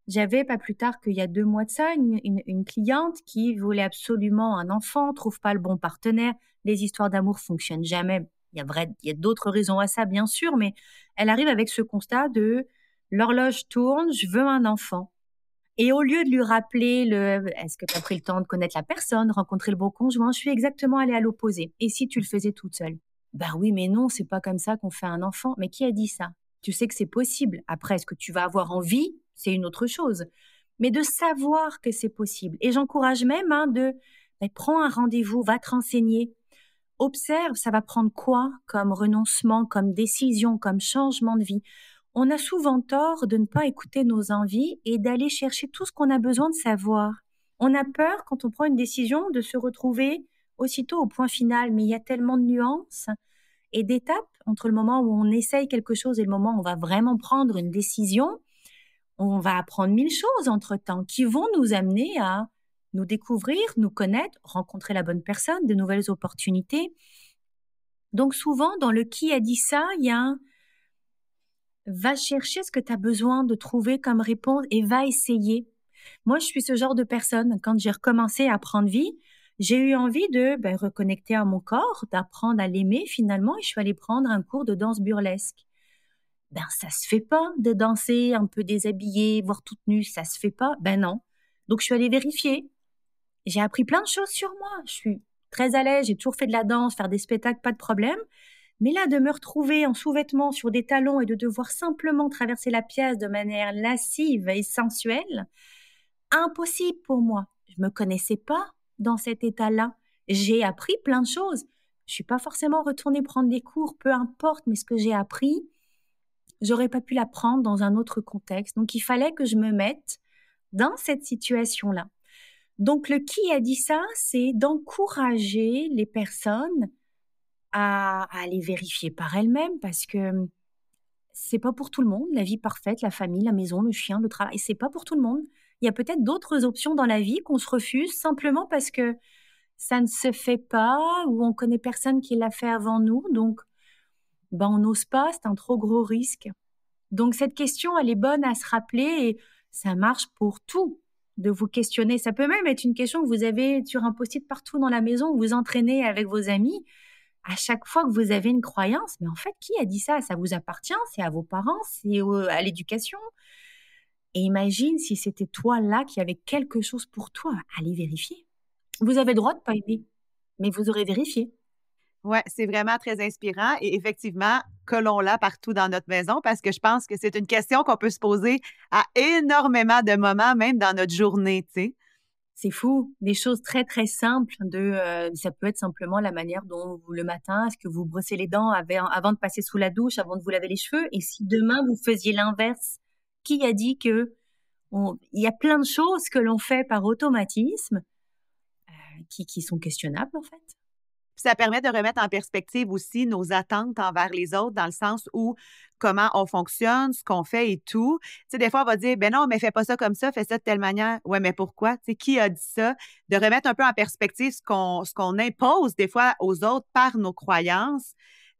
J'avais pas plus tard qu'il y a deux mois de ça une, cliente qui voulait absolument un enfant, trouve pas le bon partenaire, les histoires d'amour fonctionnent jamais. Il y a, il y a d'autres raisons à ça bien sûr, mais elle arrive avec ce constat de l'horloge tourne, je veux un enfant. Et au lieu de lui rappeler le est-ce que tu as pris le temps de connaître la personne, rencontrer le beau conjoint, je suis exactement allée à l'opposé. Et si tu le faisais toute seule? Ben oui, mais non, c'est pas comme ça qu'on fait un enfant. Mais qui a dit ça? Tu sais que c'est possible. Après, est-ce que tu vas avoir envie? C'est une autre chose. Mais de savoir que c'est possible. Et j'encourage même hein, de ben, prends un rendez-vous, va te renseigner. Observe, ça va prendre quoi comme renoncement, comme décision, comme changement de vie? On a souvent tort de ne pas écouter nos envies et d'aller chercher tout ce qu'on a besoin de savoir. On a peur, quand on prend une décision, de se retrouver aussitôt au point final, mais il y a tellement de nuances et d'étapes entre le moment où on essaye quelque chose et le moment où on va vraiment prendre une décision. On va apprendre mille choses entre-temps qui vont nous amener à nous découvrir, nous connaître, rencontrer la bonne personne, de nouvelles opportunités. Donc souvent, dans le qui a dit ça, il y a un va chercher ce que tu as besoin de trouver comme réponse et va essayer. Moi, je suis ce genre de personne. Quand j'ai recommencé à prendre vie, j'ai eu envie de ben, reconnecter à mon corps, d'apprendre à l'aimer finalement, et je suis allée prendre un cours de danse burlesque. Ben, ça se fait pas de danser un peu déshabillée, voire toute nue, ça se fait pas? Ben non. Donc, je suis allée vérifier. J'ai appris plein de choses sur moi. Je suis très à l'aise, j'ai toujours fait de la danse, faire des spectacles, pas de problème. Mais là, de me retrouver en sous-vêtements sur des talons et de devoir simplement traverser la pièce de manière lascive et sensuelle, impossible pour moi. Je me connaissais pas dans cet état-là. J'ai appris plein de choses. Je suis pas forcément retournée prendre des cours, peu importe, mais ce que j'ai appris, j'aurais pas pu l'apprendre dans un autre contexte. Donc il fallait que je me mette dans cette situation-là. Donc le qui a dit ça, c'est d'encourager les personnes à, aller vérifier par elle-même parce que hum, c'est pas pour tout le monde. La vie parfaite, la famille, la maison, le chien, le travail, c'est pas pour tout le monde. Il y a peut-être d'autres options dans la vie qu'on se refuse simplement parce que ça ne se fait pas ou on connaît personne qui l'a fait avant nous. Donc, ben, on n'ose pas, c'est un trop gros risque. Donc, cette question, elle est bonne à se rappeler et ça marche pour tout de vous questionner. Ça peut même être une question que vous avez sur un post-it partout dans la maison, vous entraînez avec vos amis à chaque fois que vous avez une croyance, mais en fait, qui a dit ça? Ça vous appartient, c'est à vos parents, c'est à l'éducation? Et imagine si c'était toi là qui avait quelque chose pour toi, allez vérifier. Vous avez le droit de pas mais vous aurez vérifié. Ouais, c'est vraiment très inspirant et effectivement, collons-la partout dans notre maison parce que je pense que c'est une question qu'on peut se poser à énormément de moments, même dans notre journée, tu sais C'est fou. Des choses très très simples. De, euh, ça peut être simplement la manière dont vous le matin, est-ce que vous brossez les dents avant de passer sous la douche, avant de vous laver les cheveux? Et si demain vous faisiez l'inverse, qui a dit que il y a plein de choses que l'on fait par automatisme euh, qui, qui sont questionnables en fait? Ça permet de remettre en perspective aussi nos attentes envers les autres dans le sens où comment on fonctionne, ce qu'on fait et tout. Tu sais, des fois, on va dire, ben non, mais fais pas ça comme ça, fais ça de telle manière. Ouais, mais pourquoi? Tu sais, qui a dit ça? De remettre un peu en perspective ce qu'on, ce qu'on impose des fois aux autres par nos croyances,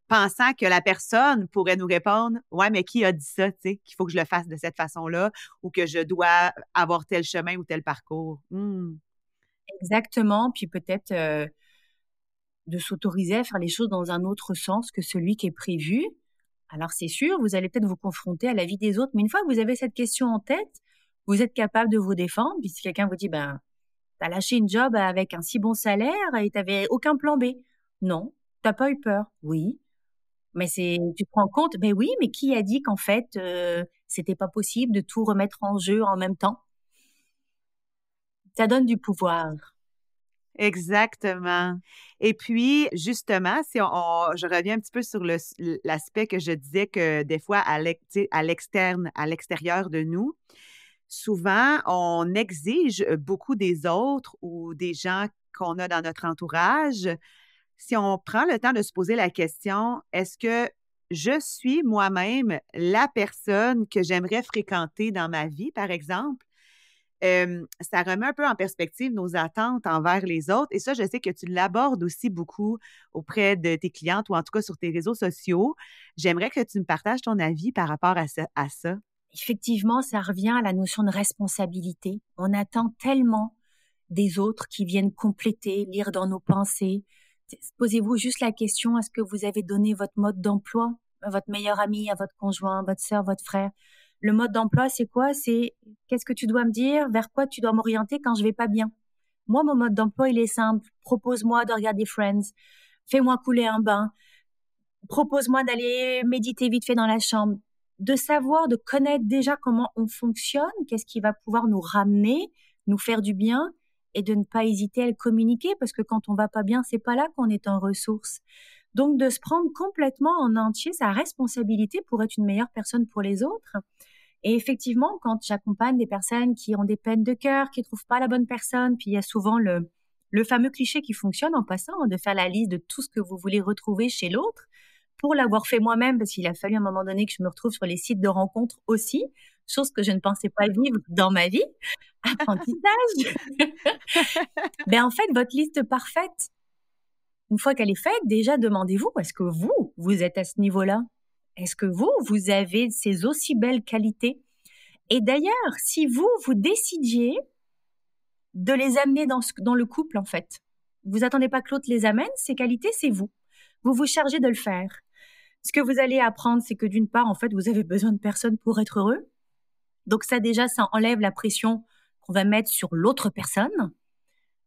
pensant que la personne pourrait nous répondre, ouais, mais qui a dit ça? Tu sais, qu'il faut que je le fasse de cette façon-là ou que je dois avoir tel chemin ou tel parcours. Mmh. Exactement. Puis peut-être, euh, de s'autoriser à faire les choses dans un autre sens que celui qui est prévu. Alors c'est sûr, vous allez peut-être vous confronter à la vie des autres, mais une fois que vous avez cette question en tête, vous êtes capable de vous défendre. Puis si quelqu'un vous dit, ben, t'as lâché une job avec un si bon salaire et t'avais aucun plan B. Non, t'as pas eu peur. Oui. Mais c'est, tu te rends compte, mais oui, mais qui a dit qu'en fait, euh, c'était pas possible de tout remettre en jeu en même temps? Ça donne du pouvoir. Exactement. Et puis, justement, si on, je reviens un petit peu sur l'aspect que je disais que des fois, à l'extérieur de nous, souvent, on exige beaucoup des autres ou des gens qu'on a dans notre entourage. Si on prend le temps de se poser la question, est-ce que je suis moi-même la personne que j'aimerais fréquenter dans ma vie, par exemple? Ça remet un peu en perspective nos attentes envers les autres. Et ça, je sais que tu l'abordes aussi beaucoup auprès de tes clientes ou en tout cas sur tes réseaux sociaux. J'aimerais que tu me partages ton avis par rapport à ça. À ça. Effectivement, ça revient à la notion de responsabilité. On attend tellement des autres qui viennent compléter, lire dans nos pensées. Posez-vous juste la question, est-ce que vous avez donné votre mode d'emploi à votre meilleur ami, à votre conjoint, votre sœur, votre frère? Le mode d'emploi, c'est quoi? C'est qu'est-ce que tu dois me dire? Vers quoi tu dois m'orienter quand je vais pas bien? Moi, mon mode d'emploi, il est simple. Propose-moi de regarder Friends. Fais-moi couler un bain. Propose-moi d'aller méditer vite fait dans la chambre. De savoir, de connaître déjà comment on fonctionne, qu'est-ce qui va pouvoir nous ramener, nous faire du bien, et de ne pas hésiter à le communiquer parce que quand on va pas bien, c'est pas là qu'on est en ressources. Donc de se prendre complètement en entier sa responsabilité pour être une meilleure personne pour les autres. Et effectivement, quand j'accompagne des personnes qui ont des peines de cœur, qui ne trouvent pas la bonne personne, puis il y a souvent le, le fameux cliché qui fonctionne en passant, de faire la liste de tout ce que vous voulez retrouver chez l'autre, pour l'avoir fait moi-même, parce qu'il a fallu à un moment donné que je me retrouve sur les sites de rencontres aussi, chose que je ne pensais pas vivre dans ma vie, *laughs* apprentissage. *laughs* ben en fait, votre liste parfaite, une fois qu'elle est faite, déjà demandez-vous, est-ce que vous, vous êtes à ce niveau-là? Est-ce que vous, vous avez ces aussi belles qualités? Et d'ailleurs, si vous, vous décidiez de les amener dans, le couple, en fait, vous attendez pas que l'autre les amène, ces qualités, c'est vous. Vous vous chargez de le faire. Ce que vous allez apprendre, c'est que d'une part, en fait, vous avez besoin de personne pour être heureux. Donc ça, déjà, ça enlève la pression qu'on va mettre sur l'autre personne.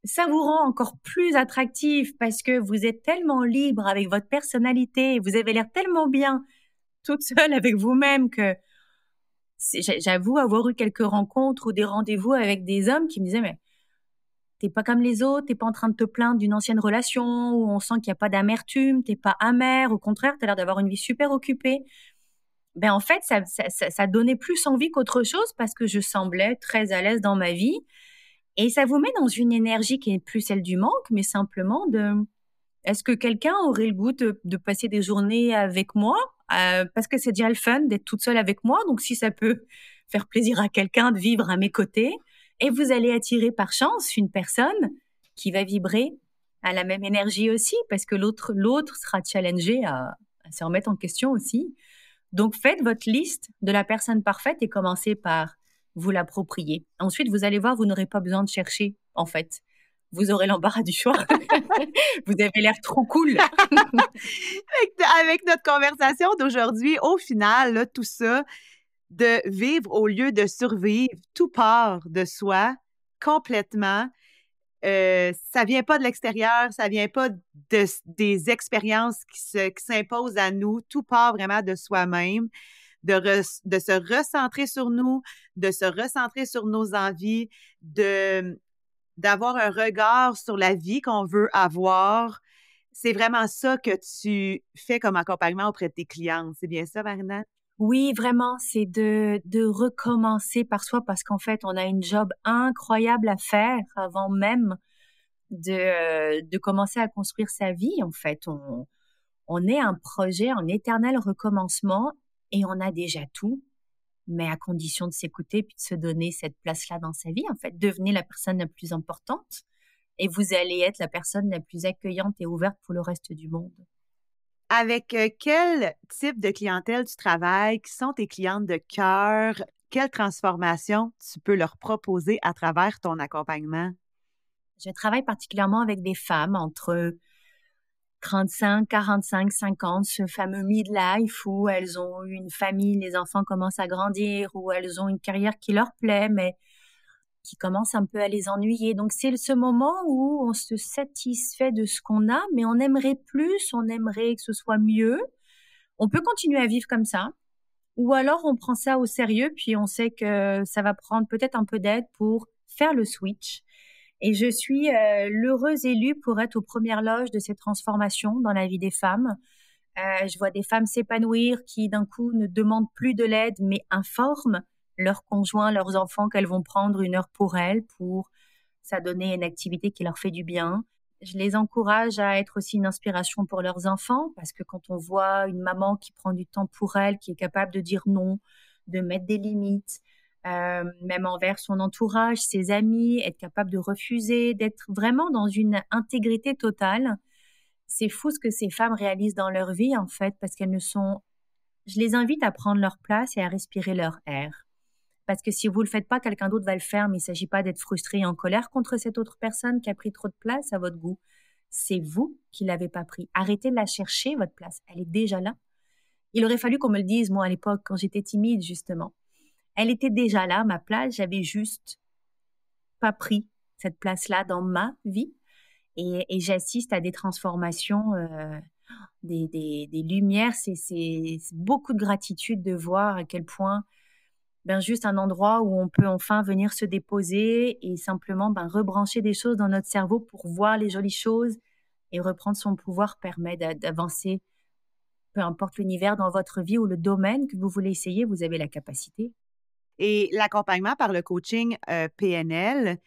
Ça vous rend encore plus attractif parce que vous êtes tellement libre avec votre personnalité, vous avez l'air tellement bien toute seule avec vous-même que j'avoue avoir eu quelques rencontres ou des rendez-vous avec des hommes qui me disaient mais t'es pas comme les autres, t'es pas en train de te plaindre d'une ancienne relation où on sent qu'il n'y a pas d'amertume, t'es pas amer, au contraire, t'as l'air d'avoir une vie super occupée. Ben en fait, ça, ça, ça donnait plus envie qu'autre chose parce que je semblais très à l'aise dans ma vie. Et ça vous met dans une énergie qui n'est plus celle du manque, mais simplement de est-ce que quelqu'un aurait le goût de, de, passer des journées avec moi? Euh, parce que c'est déjà le fun d'être toute seule avec moi. Donc si ça peut *laughs* faire plaisir à quelqu'un de vivre à mes côtés, et vous allez attirer par chance une personne qui va vibrer à la même énergie aussi, parce que l'autre l'autre sera challengé à, à se remettre en question aussi. Donc faites votre liste de la personne parfaite et commencez par vous l'approprier. Ensuite, vous allez voir, vous n'aurez pas besoin de chercher, en fait vous aurez l'embarras du choix. *laughs* vous avez l'air trop cool. *laughs* avec, notre conversation d'aujourd'hui, au final, tout ça, de vivre au lieu de survivre, tout part de soi complètement. Euh, ça vient pas de l'extérieur, ça vient pas de, des expériences qui, s'imposent à nous, tout part vraiment de soi-même, de, se recentrer sur nous, de se recentrer sur nos envies, de d'avoir un regard sur la vie qu'on veut avoir. C'est vraiment ça que tu fais comme accompagnement auprès de tes clientes. C'est bien ça, Marina? Oui, vraiment, c'est de, de recommencer par soi parce qu'en fait, on a une job incroyable à faire avant même de, de commencer à construire sa vie. En fait, on, on est un projet en éternel recommencement et on a déjà tout, mais à condition de s'écouter puis de se donner cette place-là dans sa vie. En fait, devenez la personne la plus importante et vous allez être la personne la plus accueillante et ouverte pour le reste du monde. Avec euh, quel type de clientèle tu travailles? Qui sont tes clientes de cœur? Quelle transformation tu peux leur proposer à travers ton accompagnement? Je travaille particulièrement avec des femmes entre 35, 45, 50, ce fameux midlife où elles ont une famille, les enfants commencent à grandir, où elles ont une carrière qui leur plaît, mais qui commence un peu à les ennuyer. Donc c'est ce moment où on se satisfait de ce qu'on a, mais on aimerait plus, on aimerait que ce soit mieux. On peut continuer à vivre comme ça, ou alors on prend ça au sérieux, puis on sait que ça va prendre peut-être un peu d'aide pour faire le switch. Et je suis euh, l'heureuse élue pour être aux premières loges de ces transformations dans la vie des femmes. Euh, je vois des femmes s'épanouir qui d'un coup ne demandent plus de l'aide, mais informent leurs conjoints, leurs enfants qu'elles vont prendre une heure pour elles pour s'adonner à une activité qui leur fait du bien. Je les encourage à être aussi une inspiration pour leurs enfants parce que quand on voit une maman qui prend du temps pour elle, qui est capable de dire non, de mettre des limites, euh, même envers son entourage, ses amis, être capable de refuser, d'être vraiment dans une intégrité totale. C'est fou ce que ces femmes réalisent dans leur vie en fait parce qu'elles ne sont je les invite à prendre leur place et à respirer leur air. Parce que si vous le faites pas, quelqu'un d'autre va le faire, mais il s'agit pas d'être frustré et en colère contre cette autre personne qui a pris trop de place à votre goût. C'est vous qui l'avez pas pris. Arrêtez de la chercher, votre place. Elle est déjà là. Il aurait fallu qu'on me le dise, moi, à l'époque, quand j'étais timide, justement. Elle était déjà là, ma place. J'avais juste pas pris cette place-là dans ma vie. Et, j'assiste à des transformations, euh, des, des, lumières. C'est beaucoup de gratitude de voir à quel point ben, juste un endroit où on peut enfin venir se déposer et simplement ben, rebrancher des choses dans notre cerveau pour voir les jolies choses et reprendre son pouvoir permet d'avancer, peu importe l'univers dans votre vie ou le domaine que vous voulez essayer, vous avez la capacité. Et l'accompagnement par le coaching euh, PNL,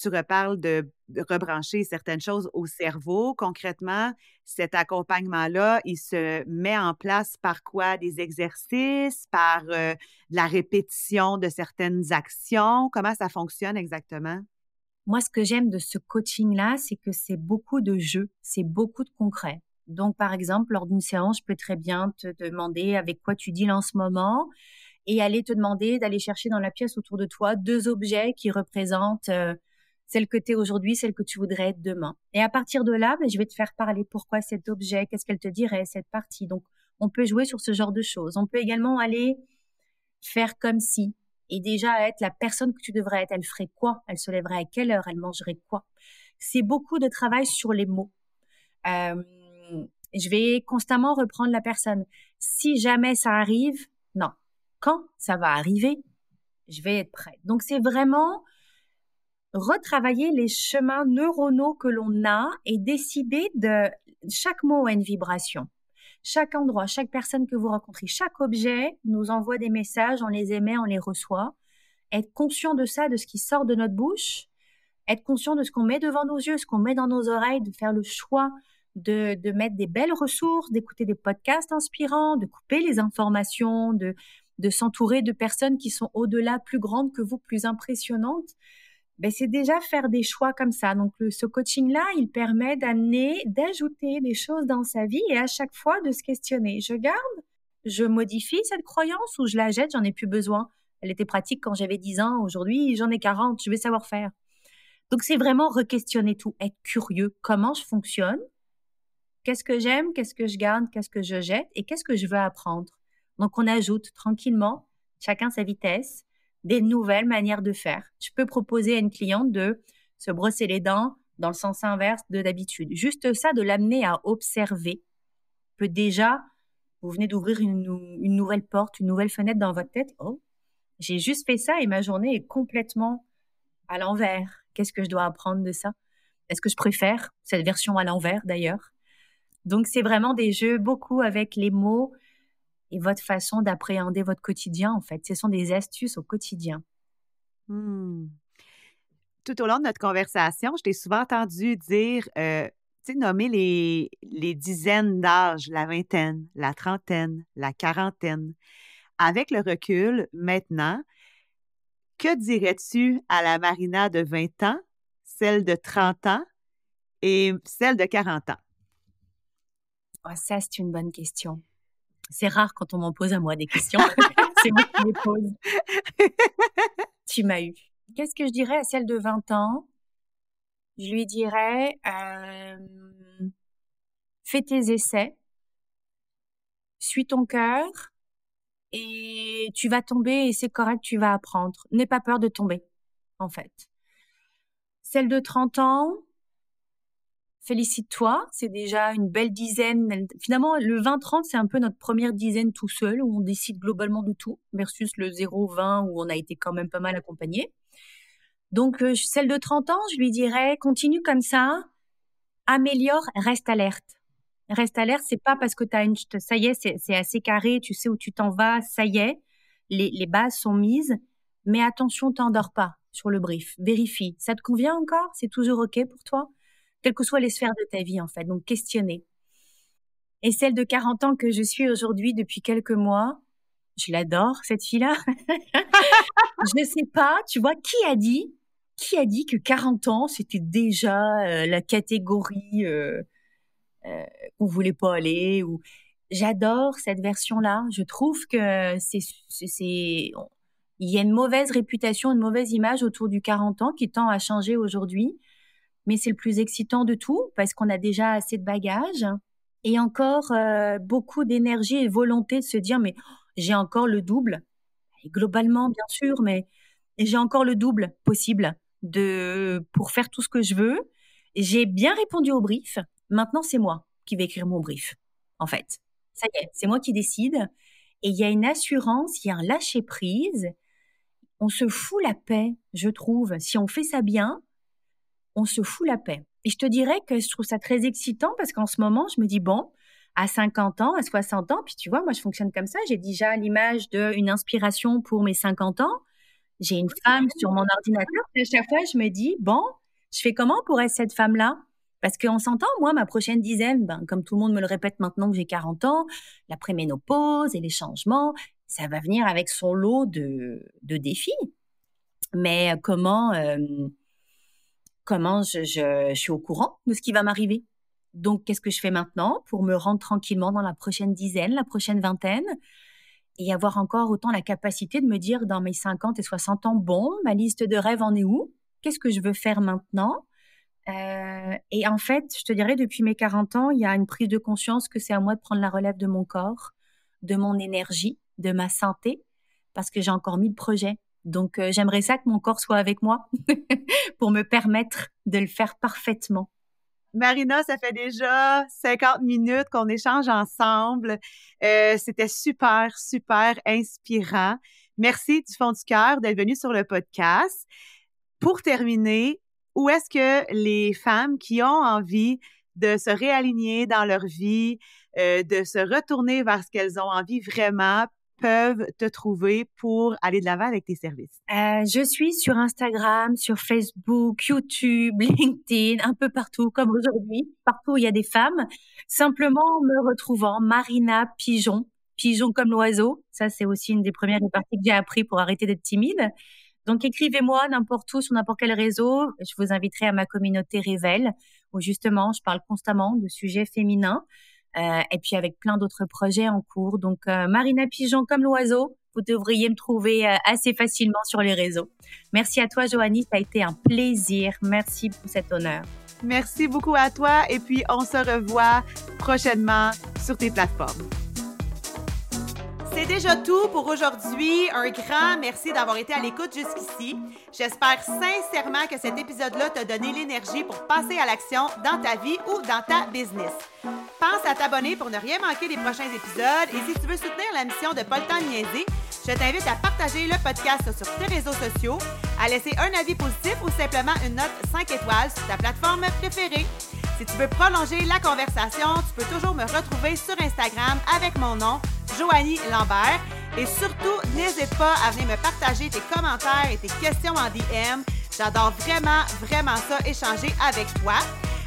tu reparles de, rebrancher certaines choses au cerveau. Concrètement, cet accompagnement-là, il se met en place par quoi? Des exercices, par euh, la répétition de certaines actions? Comment ça fonctionne exactement? Moi, ce que j'aime de ce coaching-là, c'est que c'est beaucoup de jeux, c'est beaucoup de concret. Donc, par exemple, lors d'une séance, je peux très bien te demander avec quoi tu deals en ce moment et aller te demander d'aller chercher dans la pièce autour de toi deux objets qui représentent euh, celle que tu es aujourd'hui, celle que tu voudrais être demain. Et à partir de là, ben, je vais te faire parler pourquoi cet objet, qu'est-ce qu'elle te dirait, cette partie. Donc, on peut jouer sur ce genre de choses. On peut également aller faire comme si, et déjà être la personne que tu devrais être. Elle ferait quoi? Elle se lèverait à quelle heure? Elle mangerait quoi? C'est beaucoup de travail sur les mots. Euh, je vais constamment reprendre la personne. Si jamais ça arrive. Quand ça va arriver, je vais être prête. Donc c'est vraiment retravailler les chemins neuronaux que l'on a et décider de chaque mot a une vibration. Chaque endroit, chaque personne que vous rencontrez, chaque objet nous envoie des messages, on les émet, on les reçoit. Être conscient de ça, de ce qui sort de notre bouche, être conscient de ce qu'on met devant nos yeux, ce qu'on met dans nos oreilles, de faire le choix de, de mettre des belles ressources, d'écouter des podcasts inspirants, de couper les informations, de, de s'entourer de personnes qui sont au-delà, plus grandes que vous, plus impressionnantes ben, c'est déjà faire des choix comme ça. Donc, ce coaching-là, il permet d'amener, d'ajouter des choses dans sa vie et à chaque fois de se questionner. Je garde, je modifie cette croyance ou je la jette, j'en ai plus besoin. Elle était pratique quand j'avais 10 ans, aujourd'hui j'en ai 40, je vais savoir faire. Donc, c'est vraiment re-questionner tout, être curieux, comment je fonctionne, qu'est-ce que j'aime, qu'est-ce que je garde, qu'est-ce que je jette? Et qu'est-ce que je veux apprendre? Donc, on ajoute tranquillement, chacun sa vitesse, des nouvelles manières de faire. Je peux proposer à une cliente de se brosser les dents dans le sens inverse de d'habitude. Juste ça, de l'amener à observer, peut déjà, vous venez d'ouvrir une, nouvelle porte, une nouvelle fenêtre dans votre tête. Oh, j'ai juste fait ça et ma journée est complètement à l'envers. Qu'est-ce que je dois apprendre de ça? Est-ce que je préfère cette version à l'envers d'ailleurs? Donc c'est vraiment des jeux beaucoup avec les mots et votre façon d'appréhender votre quotidien en fait. Ce sont des astuces au quotidien. Mmh. Tout au long de notre conversation, je t'ai souvent entendu dire, euh, tu sais, nommer les, les dizaines d'âges, la vingtaine, la trentaine, la quarantaine. Avec le recul, maintenant, que dirais-tu à la Marina de 20 ans, celle de 30 ans et celle de 40 ans? Oh, ça, c'est une bonne question. C'est rare quand on m'en pose à moi des questions. *laughs* c'est moi qui les pose. tu m'as eu. Qu'est-ce que je dirais à celle de 20 ans? Je lui dirais euh, fais tes essais, suis ton cœur et tu vas tomber et c'est correct, tu vas apprendre. N'aie pas peur de tomber, en fait. Celle de 30 ans, félicite-toi, c'est déjà une belle dizaine. Finalement, le 20-30, c'est un peu notre première dizaine tout seul, où on décide globalement de tout, versus le 0-20, où on a été quand même pas mal accompagné. Donc, euh, celle de 30 ans, je lui dirais, continue comme ça, améliore, reste alerte. Reste alerte, c'est pas parce que tu as une, ça y est, c'est assez carré, tu sais où tu t'en vas, ça y est, les, les bases sont mises, mais attention, t'endors pas sur le brief. Vérifie. Ça te convient encore? C'est toujours OK pour toi? Quelles que soient les sphères de ta vie, en fait. Donc, questionner. Et celle de 40 ans que je suis aujourd'hui depuis quelques mois, je l'adore, cette fille-là. *laughs* je sais pas, tu vois, qui a dit qui a dit que 40 ans, c'était déjà euh, la catégorie euh, euh, où vous voulez pas aller ou j'adore cette version-là. Je trouve que c'est c'est il y a une mauvaise réputation, une mauvaise image autour du 40 ans qui tend à changer aujourd'hui, mais c'est le plus excitant de tout parce qu'on a déjà assez de bagages et encore euh, beaucoup d'énergie et volonté de se dire mais j'ai encore le double. Globalement bien sûr, mais j'ai encore le double possible de pour faire tout ce que je veux. J'ai bien répondu au brief. Maintenant, c'est moi qui vais écrire mon brief. En fait, ça y est, c'est moi qui décide. Et il y a une assurance, il y a un lâcher prise. On se fout la paix, je trouve. Si on fait ça bien, on se fout la paix. Et je te dirais que je trouve ça très excitant parce qu'en ce moment, je me dis bon, à 50 ans, à 60 ans, puis tu vois, moi je fonctionne comme ça. J'ai déjà l'image d'une inspiration pour mes 50 ans j'ai une femme sur mon ordinateur. Et à chaque fois, je me dis, bon, je fais comment pour être cette femme-là? Parce qu'on s'entend, moi, ma prochaine dizaine, ben, comme tout le monde me le répète maintenant que j'ai 40 ans, la préménopause et les changements, ça va venir avec son lot de, de défis. Mais comment, euh, comment je, suis au courant de ce qui va m'arriver. Donc, qu'est-ce que je fais maintenant pour me rendre tranquillement dans la prochaine dizaine, la prochaine vingtaine et avoir encore autant la capacité de me dire dans mes 50 et 60 ans, bon, ma liste de rêves en est où? Qu'est-ce que je veux faire maintenant? Euh, Et en fait, je te dirais, depuis mes 40 ans, il y a une prise de conscience que c'est à moi de prendre la relève de mon corps, de mon énergie, de ma santé, parce que j'ai encore mis de projets. Donc, euh, j'aimerais ça que mon corps soit avec moi *laughs* pour me permettre de le faire parfaitement. Marina, ça fait déjà 50 minutes qu'on échange ensemble. Euh, c'était super, super inspirant. Merci du fond du cœur d'être venue sur le podcast. Pour terminer, où est-ce que les femmes qui ont envie de se réaligner dans leur vie, euh, de se retourner vers ce qu'elles ont envie vraiment, peuvent te trouver pour aller de l'avant avec tes services? Euh, je suis sur Instagram, sur Facebook, YouTube, *laughs* LinkedIn, un peu partout, comme aujourd'hui, partout où il y a des femmes. Simplement me retrouvant Marina Pigeon, pigeon comme l'oiseau. Ça, c'est aussi une des premières parties que j'ai appris pour arrêter d'être timide. Donc, écrivez-moi n'importe où, sur n'importe quel réseau. Je vous inviterai à ma communauté Révèle, où justement, je parle constamment de sujets féminins. Euh, et puis avec plein d'autres projets en cours. Donc euh, Marina Pigeon comme l'oiseau, vous devriez me trouver euh, assez facilement sur les réseaux. Merci à toi Joanie, ça a été un plaisir. Merci pour cet honneur. Merci beaucoup à toi et puis on se revoit prochainement sur tes plateformes. C'est déjà tout pour aujourd'hui. Un grand merci d'avoir été à l'écoute jusqu'ici. J'espère sincèrement que cet épisode-là t'a donné l'énergie pour passer à l'action dans ta vie ou dans ta business. Pense à t'abonner pour ne rien manquer des prochains épisodes et si tu veux soutenir la mission de Temps Niaiser, je t'invite à partager le podcast sur tes réseaux sociaux, à laisser un avis positif ou simplement une note 5 étoiles sur ta plateforme préférée. Si tu veux prolonger la conversation, tu peux toujours me retrouver sur Instagram avec mon nom, Joanie Lambert. Et surtout, n'hésite pas à venir me partager tes commentaires et tes questions en DM. J'adore vraiment, vraiment ça, échanger avec toi.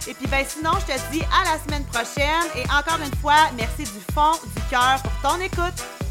Et puis ben sinon, je te dis à la semaine prochaine et encore une fois, merci du fond du cœur pour ton écoute.